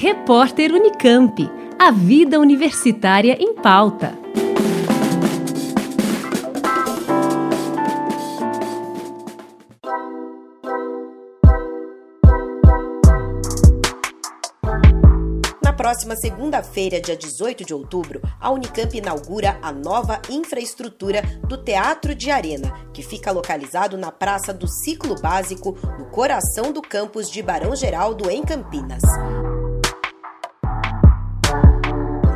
Repórter Unicamp. A vida universitária em pauta. próxima segunda-feira, dia 18 de outubro, a Unicamp inaugura a nova infraestrutura do Teatro de Arena, que fica localizado na Praça do Ciclo Básico, no coração do campus de Barão Geraldo, em Campinas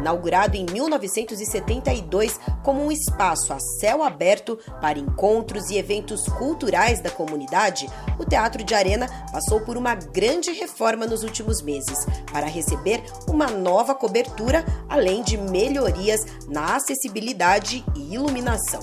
inaugurado em 1972 como um espaço a céu aberto para encontros e eventos culturais da comunidade, o Teatro de Arena passou por uma grande reforma nos últimos meses para receber uma nova cobertura, além de melhorias na acessibilidade e iluminação.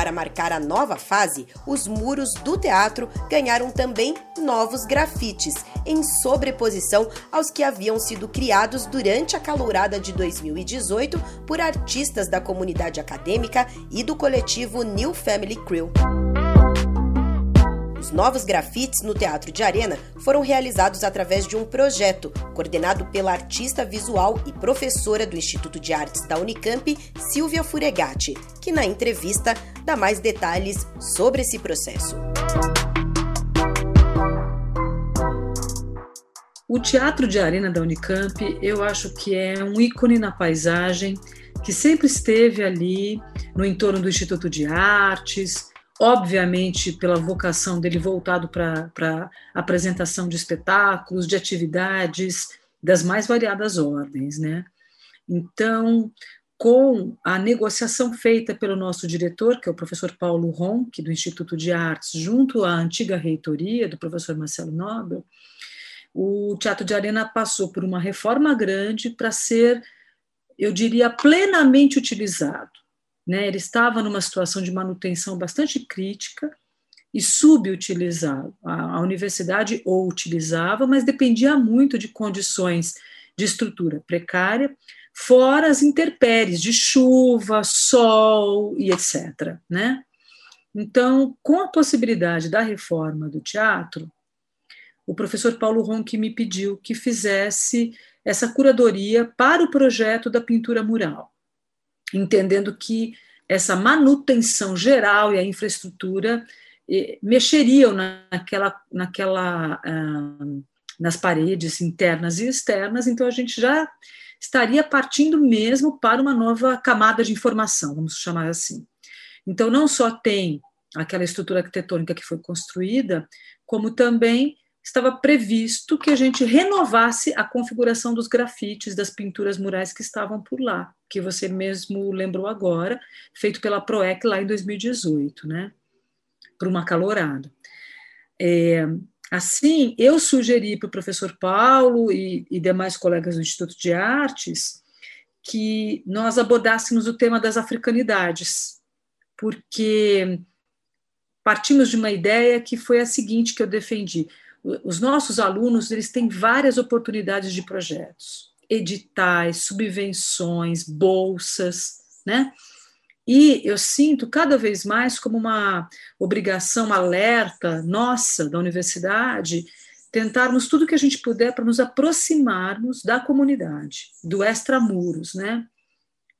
Para marcar a nova fase, os muros do teatro ganharam também novos grafites, em sobreposição aos que haviam sido criados durante a calourada de 2018 por artistas da comunidade acadêmica e do coletivo New Family Crew. Os novos grafites no Teatro de Arena foram realizados através de um projeto coordenado pela artista visual e professora do Instituto de Artes da Unicamp, Silvia Furegatti, que na entrevista dá mais detalhes sobre esse processo. O Teatro de Arena da Unicamp, eu acho que é um ícone na paisagem que sempre esteve ali no entorno do Instituto de Artes, obviamente pela vocação dele voltado para apresentação de espetáculos, de atividades das mais variadas ordens, né? Então, com a negociação feita pelo nosso diretor, que é o professor Paulo Ronck, do Instituto de Artes, junto à antiga reitoria do professor Marcelo Nobel, o Teatro de Arena passou por uma reforma grande para ser, eu diria, plenamente utilizado. Né? Ele estava numa situação de manutenção bastante crítica e subutilizado. A, a universidade o utilizava, mas dependia muito de condições de estrutura precária, fora as intempéries de chuva, sol e etc. Né? Então, com a possibilidade da reforma do teatro, o professor Paulo Ronque me pediu que fizesse essa curadoria para o projeto da pintura mural entendendo que essa manutenção geral e a infraestrutura eh, mexeriam naquela, naquela uh, nas paredes internas e externas, então a gente já estaria partindo mesmo para uma nova camada de informação, vamos chamar assim. Então, não só tem aquela estrutura arquitetônica que foi construída, como também estava previsto que a gente renovasse a configuração dos grafites, das pinturas murais que estavam por lá, que você mesmo lembrou agora, feito pela PROEC lá em 2018, né? Para uma calorada. É, assim, eu sugeri para o professor Paulo e, e demais colegas do Instituto de Artes que nós abordássemos o tema das africanidades, porque partimos de uma ideia que foi a seguinte que eu defendi os nossos alunos eles têm várias oportunidades de projetos, editais, subvenções, bolsas, né? E eu sinto cada vez mais como uma obrigação alerta nossa da universidade tentarmos tudo que a gente puder para nos aproximarmos da comunidade, do extramuros, né?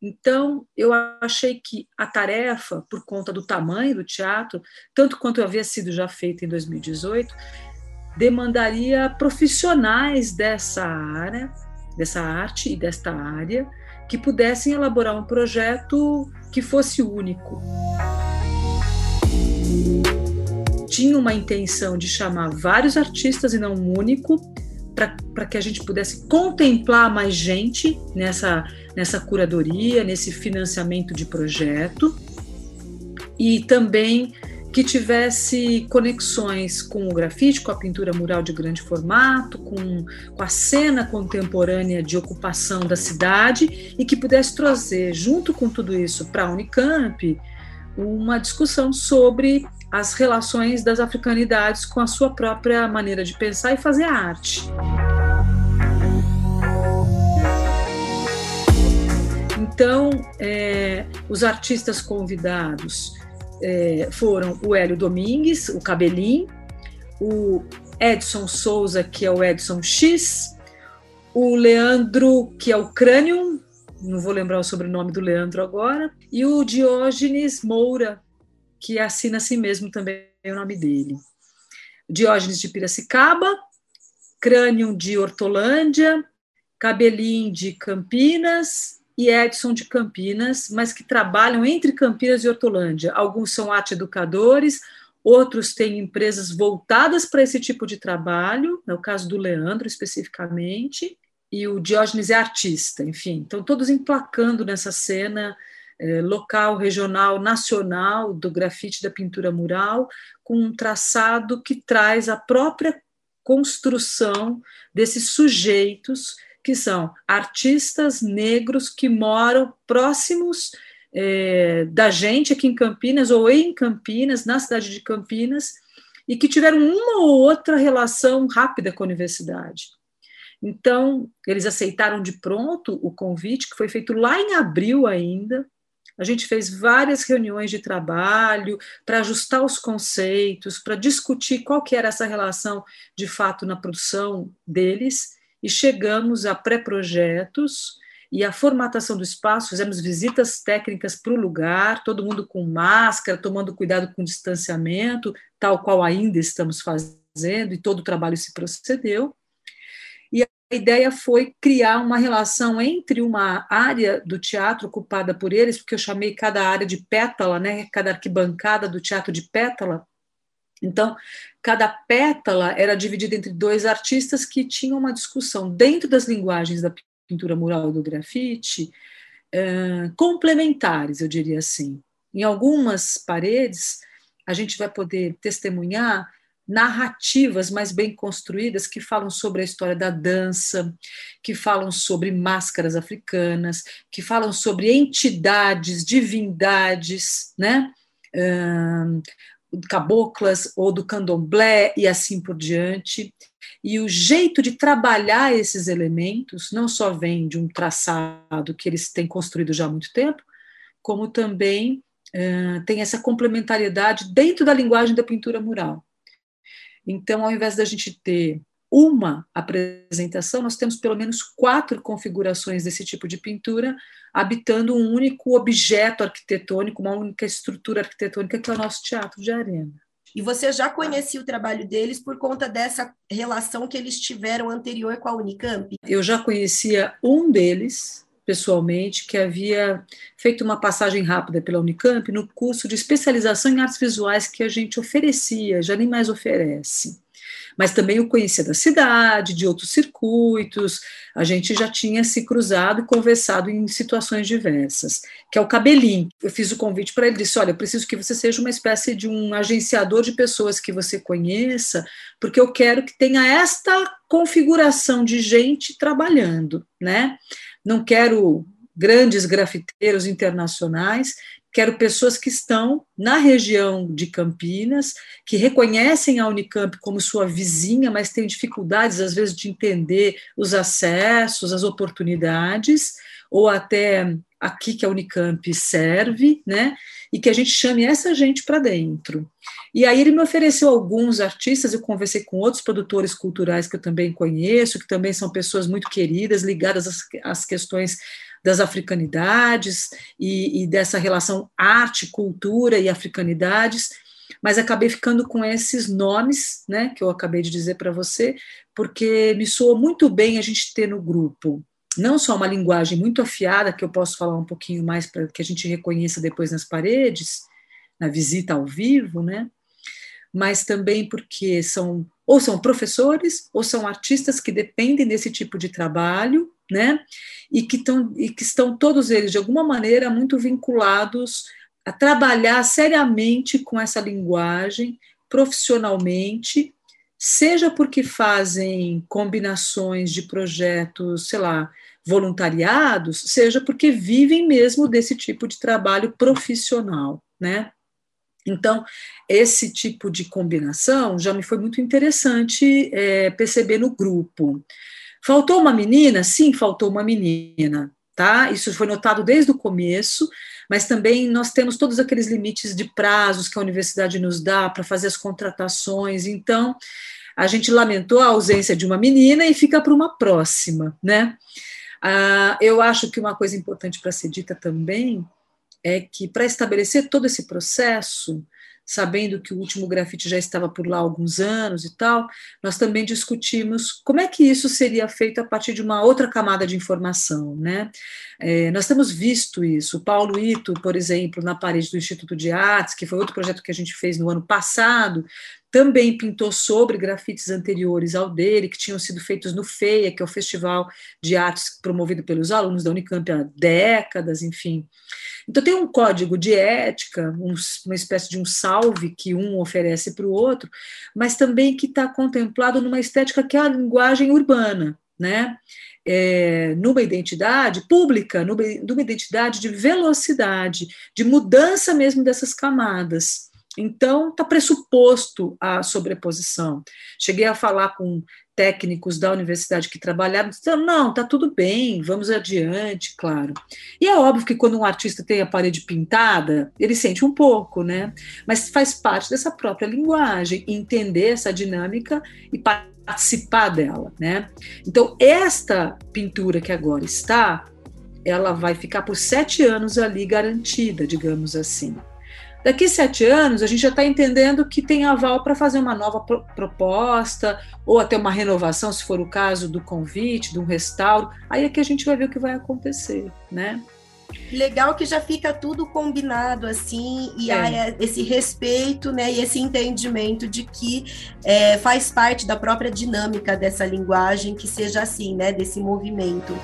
Então, eu achei que a tarefa, por conta do tamanho do teatro, tanto quanto havia sido já feita em 2018, demandaria profissionais dessa área, dessa arte e desta área, que pudessem elaborar um projeto que fosse único. Tinha uma intenção de chamar vários artistas e não um único, para que a gente pudesse contemplar mais gente nessa, nessa curadoria, nesse financiamento de projeto, e também que tivesse conexões com o grafite, com a pintura mural de grande formato, com, com a cena contemporânea de ocupação da cidade e que pudesse trazer, junto com tudo isso, para a Unicamp, uma discussão sobre as relações das africanidades com a sua própria maneira de pensar e fazer arte. Então, é, os artistas convidados é, foram o Hélio Domingues, o Cabelim, o Edson Souza, que é o Edson X, o Leandro, que é o Crânium, não vou lembrar o sobrenome do Leandro agora, e o Diógenes Moura, que assina a si mesmo também o nome dele. Diógenes de Piracicaba, Crânium de Hortolândia, Cabelim de Campinas e Edson de Campinas, mas que trabalham entre Campinas e Hortolândia. Alguns são arte educadores, outros têm empresas voltadas para esse tipo de trabalho, é o caso do Leandro especificamente, e o Diógenes é artista, enfim. Então, todos emplacando nessa cena eh, local, regional, nacional do grafite da pintura mural, com um traçado que traz a própria construção desses sujeitos que são artistas negros que moram próximos é, da gente aqui em Campinas ou em Campinas, na cidade de Campinas, e que tiveram uma ou outra relação rápida com a universidade. Então, eles aceitaram de pronto o convite, que foi feito lá em abril ainda. A gente fez várias reuniões de trabalho para ajustar os conceitos, para discutir qual que era essa relação de fato na produção deles e chegamos a pré-projetos e a formatação do espaço, fizemos visitas técnicas para o lugar, todo mundo com máscara, tomando cuidado com o distanciamento, tal qual ainda estamos fazendo, e todo o trabalho se procedeu. E a ideia foi criar uma relação entre uma área do teatro ocupada por eles, porque eu chamei cada área de pétala, né, cada arquibancada do teatro de pétala, então, cada pétala era dividida entre dois artistas que tinham uma discussão dentro das linguagens da pintura mural e do grafite, uh, complementares, eu diria assim. Em algumas paredes, a gente vai poder testemunhar narrativas mais bem construídas que falam sobre a história da dança, que falam sobre máscaras africanas, que falam sobre entidades, divindades, né? Caboclas ou do candomblé e assim por diante. E o jeito de trabalhar esses elementos não só vem de um traçado que eles têm construído já há muito tempo, como também uh, tem essa complementariedade dentro da linguagem da pintura mural. Então, ao invés da gente ter uma apresentação, nós temos pelo menos quatro configurações desse tipo de pintura, habitando um único objeto arquitetônico, uma única estrutura arquitetônica, que é o nosso teatro de arena. E você já conhecia o trabalho deles por conta dessa relação que eles tiveram anterior com a Unicamp? Eu já conhecia um deles, pessoalmente, que havia feito uma passagem rápida pela Unicamp no curso de especialização em artes visuais que a gente oferecia, já nem mais oferece mas também o conhecia da cidade, de outros circuitos, a gente já tinha se cruzado e conversado em situações diversas, que é o Cabelim. Eu fiz o convite para ele, disse, olha, eu preciso que você seja uma espécie de um agenciador de pessoas que você conheça, porque eu quero que tenha esta configuração de gente trabalhando, né? Não quero grandes grafiteiros internacionais, quero pessoas que estão na região de Campinas, que reconhecem a Unicamp como sua vizinha, mas têm dificuldades, às vezes, de entender os acessos, as oportunidades, ou até aqui que a Unicamp serve, né? E que a gente chame essa gente para dentro. E aí ele me ofereceu alguns artistas, eu conversei com outros produtores culturais que eu também conheço, que também são pessoas muito queridas, ligadas às, às questões das africanidades e, e dessa relação arte, cultura e africanidades, mas acabei ficando com esses nomes, né, que eu acabei de dizer para você, porque me soou muito bem a gente ter no grupo não só uma linguagem muito afiada, que eu posso falar um pouquinho mais para que a gente reconheça depois nas paredes, na visita ao vivo, né? Mas também porque são ou são professores ou são artistas que dependem desse tipo de trabalho né? E que, tão, e que estão todos eles, de alguma maneira, muito vinculados a trabalhar seriamente com essa linguagem, profissionalmente, seja porque fazem combinações de projetos, sei lá, voluntariados, seja porque vivem mesmo desse tipo de trabalho profissional, né? Então, esse tipo de combinação já me foi muito interessante é, perceber no grupo. Faltou uma menina? Sim, faltou uma menina, tá? Isso foi notado desde o começo, mas também nós temos todos aqueles limites de prazos que a universidade nos dá para fazer as contratações. Então, a gente lamentou a ausência de uma menina e fica para uma próxima, né? Ah, eu acho que uma coisa importante para ser dita também é que para estabelecer todo esse processo, sabendo que o último grafite já estava por lá há alguns anos e tal, nós também discutimos como é que isso seria feito a partir de uma outra camada de informação, né? É, nós temos visto isso. O Paulo Ito, por exemplo, na parede do Instituto de Artes, que foi outro projeto que a gente fez no ano passado, também pintou sobre grafites anteriores ao dele, que tinham sido feitos no FEIA, que é o Festival de Artes promovido pelos alunos da Unicamp há décadas, enfim. Então, tem um código de ética, um, uma espécie de um salve que um oferece para o outro, mas também que está contemplado numa estética que é a linguagem urbana, né? É, numa identidade pública, numa, numa identidade de velocidade, de mudança mesmo dessas camadas. Então, está pressuposto a sobreposição. Cheguei a falar com técnicos da universidade que trabalharam, disseram, não, está tudo bem, vamos adiante, claro. E é óbvio que quando um artista tem a parede pintada, ele sente um pouco, né? Mas faz parte dessa própria linguagem, entender essa dinâmica e participar dela, né? Então, esta pintura que agora está, ela vai ficar por sete anos ali garantida, digamos assim. Daqui sete anos, a gente já está entendendo que tem aval para fazer uma nova pro proposta, ou até uma renovação, se for o caso do convite, de um restauro. Aí é que a gente vai ver o que vai acontecer, né? Legal que já fica tudo combinado assim, e é. há esse respeito né, e esse entendimento de que é, faz parte da própria dinâmica dessa linguagem que seja assim, né? Desse movimento.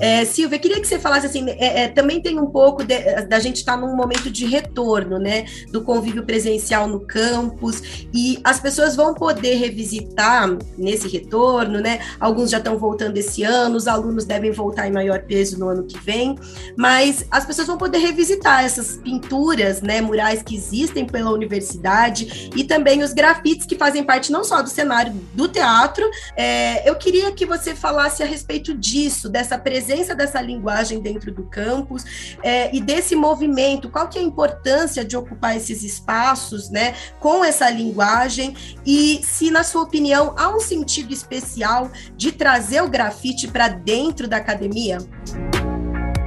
É, Silvia, queria que você falasse assim, é, é, também tem um pouco de, da gente estar tá num momento de retorno, né, do convívio presencial no campus, e as pessoas vão poder revisitar nesse retorno, né, alguns já estão voltando esse ano, os alunos devem voltar em maior peso no ano que vem, mas as pessoas vão poder revisitar essas pinturas, né, murais que existem pela universidade, e também os grafites que fazem parte não só do cenário do teatro, é, eu queria que você falasse a respeito disso, dessa presença presença dessa linguagem dentro do campus é, e desse movimento, qual que é a importância de ocupar esses espaços, né, com essa linguagem e se, na sua opinião, há um sentido especial de trazer o grafite para dentro da academia?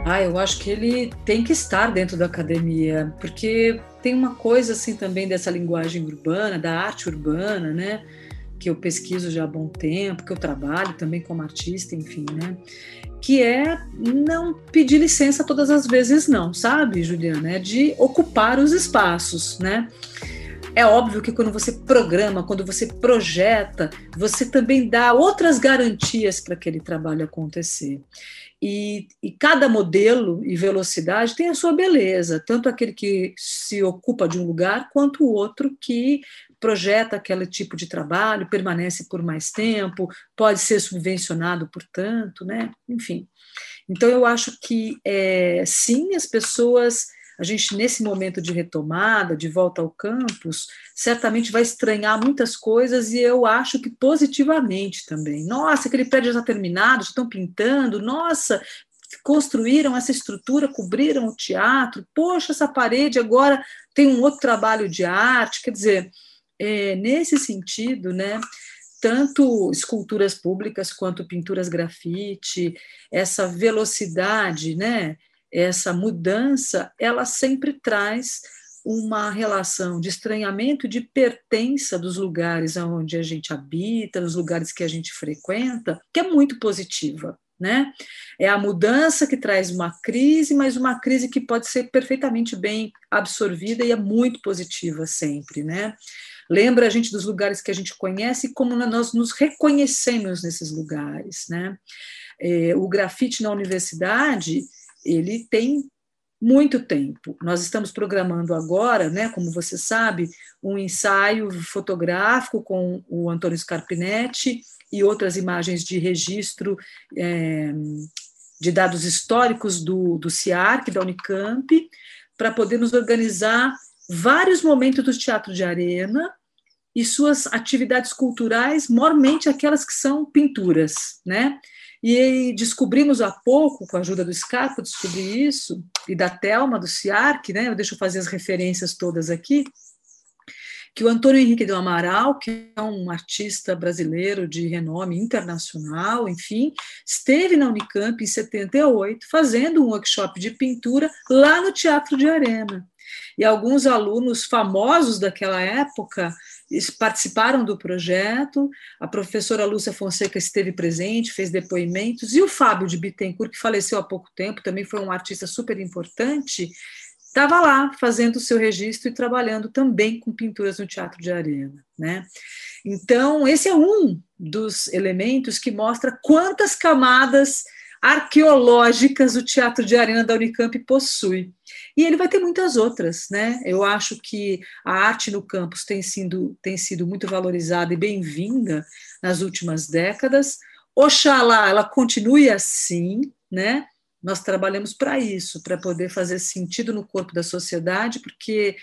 Ah, eu acho que ele tem que estar dentro da academia, porque tem uma coisa assim também dessa linguagem urbana, da arte urbana, né? Que eu pesquiso já há bom tempo, que eu trabalho também como artista, enfim, né? que é não pedir licença todas as vezes, não, sabe, Juliana? É de ocupar os espaços, né? É óbvio que quando você programa, quando você projeta, você também dá outras garantias para aquele trabalho acontecer. E, e, cada modelo e velocidade tem a sua beleza, tanto aquele que se ocupa de um lugar, quanto o outro que projeta aquele tipo de trabalho, permanece por mais tempo, pode ser subvencionado, portanto, né? Enfim. Então, eu acho que, é, sim, as pessoas, a gente, nesse momento de retomada, de volta ao campus, certamente vai estranhar muitas coisas e eu acho que positivamente também. Nossa, aquele prédio já está terminado, já estão pintando, nossa, construíram essa estrutura, cobriram o teatro, poxa, essa parede agora tem um outro trabalho de arte, quer dizer, é, nesse sentido, né, tanto esculturas públicas quanto pinturas grafite, essa velocidade, né, essa mudança, ela sempre traz uma relação de estranhamento, de pertença dos lugares onde a gente habita, dos lugares que a gente frequenta, que é muito positiva. Né? É a mudança que traz uma crise, mas uma crise que pode ser perfeitamente bem absorvida e é muito positiva sempre, né? Lembra a gente dos lugares que a gente conhece e como nós nos reconhecemos nesses lugares, né? É, o grafite na universidade, ele tem muito tempo. Nós estamos programando agora, né, como você sabe, um ensaio fotográfico com o Antônio Scarpinetti e outras imagens de registro é, de dados históricos do, do CIARC, da Unicamp, para podermos organizar vários momentos do teatro de arena e suas atividades culturais, mormente aquelas que são pinturas, né? E descobrimos há pouco, com a ajuda do Scarpa, descobri isso, e da Telma, do CIARC, né? Eu fazer as referências todas aqui, que o Antônio Henrique do Amaral, que é um artista brasileiro de renome internacional, enfim, esteve na Unicamp em 78 fazendo um workshop de pintura lá no Teatro de Arena. E alguns alunos famosos daquela época participaram do projeto, a professora Lúcia Fonseca esteve presente, fez depoimentos, e o Fábio de Bittencourt, que faleceu há pouco tempo, também foi um artista super importante, estava lá fazendo o seu registro e trabalhando também com pinturas no Teatro de Arena. Né? Então, esse é um dos elementos que mostra quantas camadas arqueológicas o Teatro de Arena da Unicamp possui. E ele vai ter muitas outras, né? Eu acho que a arte no campus tem sido, tem sido muito valorizada e bem-vinda nas últimas décadas. Oxalá ela continue assim, né? Nós trabalhamos para isso, para poder fazer sentido no corpo da sociedade, porque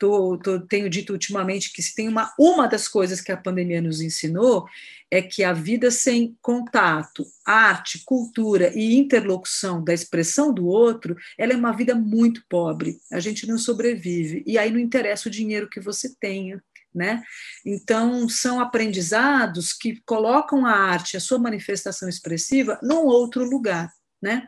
tô, tô, tenho dito ultimamente que se tem uma, uma das coisas que a pandemia nos ensinou é que a vida sem contato, arte, cultura e interlocução da expressão do outro, ela é uma vida muito pobre. A gente não sobrevive. E aí não interessa o dinheiro que você tenha. Né? Então, são aprendizados que colocam a arte, a sua manifestação expressiva, num outro lugar. Né?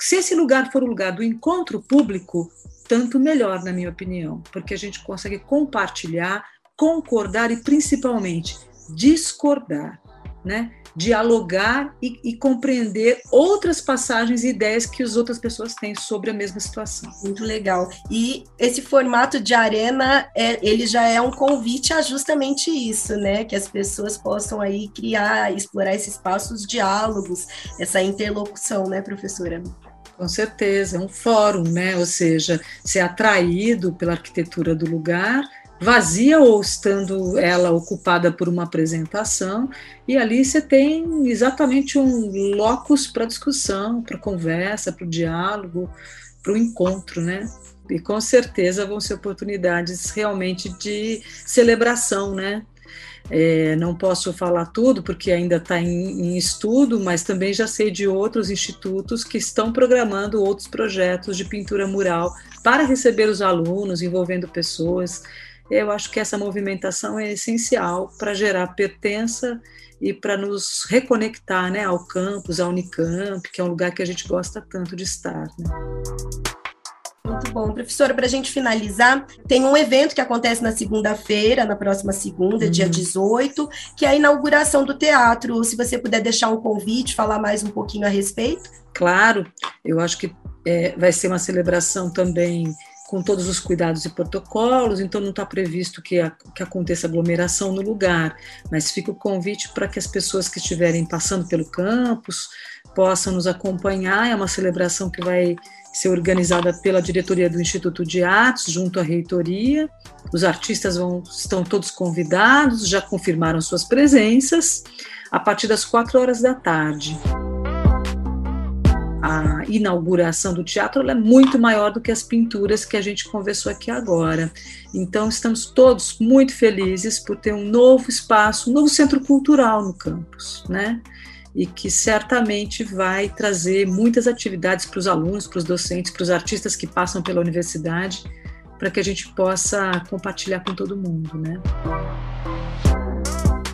Se esse lugar for o lugar do encontro público, tanto melhor, na minha opinião, porque a gente consegue compartilhar, concordar e principalmente discordar, né? dialogar e, e, compreender outras passagens e ideias que as outras pessoas têm sobre a mesma situação. Muito legal. E esse formato de arena, é, ele já é um convite a justamente isso, né? Que as pessoas possam aí criar, explorar esses espaços, diálogos, essa interlocução, né, professora? Com certeza, é um fórum, né? Ou seja, ser atraído pela arquitetura do lugar, vazia ou estando ela ocupada por uma apresentação, e ali você tem exatamente um locus para discussão, para conversa, para o diálogo, para o encontro, né? E com certeza vão ser oportunidades realmente de celebração, né? É, não posso falar tudo porque ainda está em, em, estudo, mas também já sei de outros institutos que estão programando outros projetos de pintura mural para receber os alunos, envolvendo pessoas. Eu acho que essa movimentação é essencial para gerar pertença e para nos reconectar né, ao campus, à Unicamp, que é um lugar que a gente gosta tanto de estar. Né? Muito bom. Professora, para a gente finalizar, tem um evento que acontece na segunda-feira, na próxima segunda, uhum. dia 18, que é a inauguração do teatro. Se você puder deixar um convite, falar mais um pouquinho a respeito. Claro, eu acho que é, vai ser uma celebração também com todos os cuidados e protocolos, então não está previsto que, a, que aconteça aglomeração no lugar, mas fica o convite para que as pessoas que estiverem passando pelo campus possam nos acompanhar. É uma celebração que vai ser organizada pela diretoria do Instituto de Artes, junto à reitoria. Os artistas vão, estão todos convidados, já confirmaram suas presenças, a partir das quatro horas da tarde. A inauguração do teatro é muito maior do que as pinturas que a gente conversou aqui agora. Então, estamos todos muito felizes por ter um novo espaço, um novo centro cultural no campus, né? e que certamente vai trazer muitas atividades para os alunos, para os docentes, para os artistas que passam pela universidade, para que a gente possa compartilhar com todo mundo, né?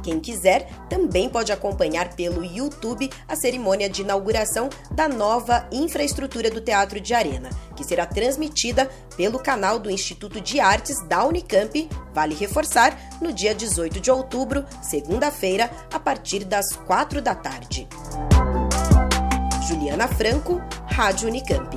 Quem quiser também pode acompanhar pelo YouTube a cerimônia de inauguração da nova infraestrutura do Teatro de Arena, que será transmitida pelo canal do Instituto de Artes da Unicamp, vale reforçar, no dia 18 de outubro, segunda-feira, a partir das 4 da tarde. Juliana Franco, Rádio Unicamp.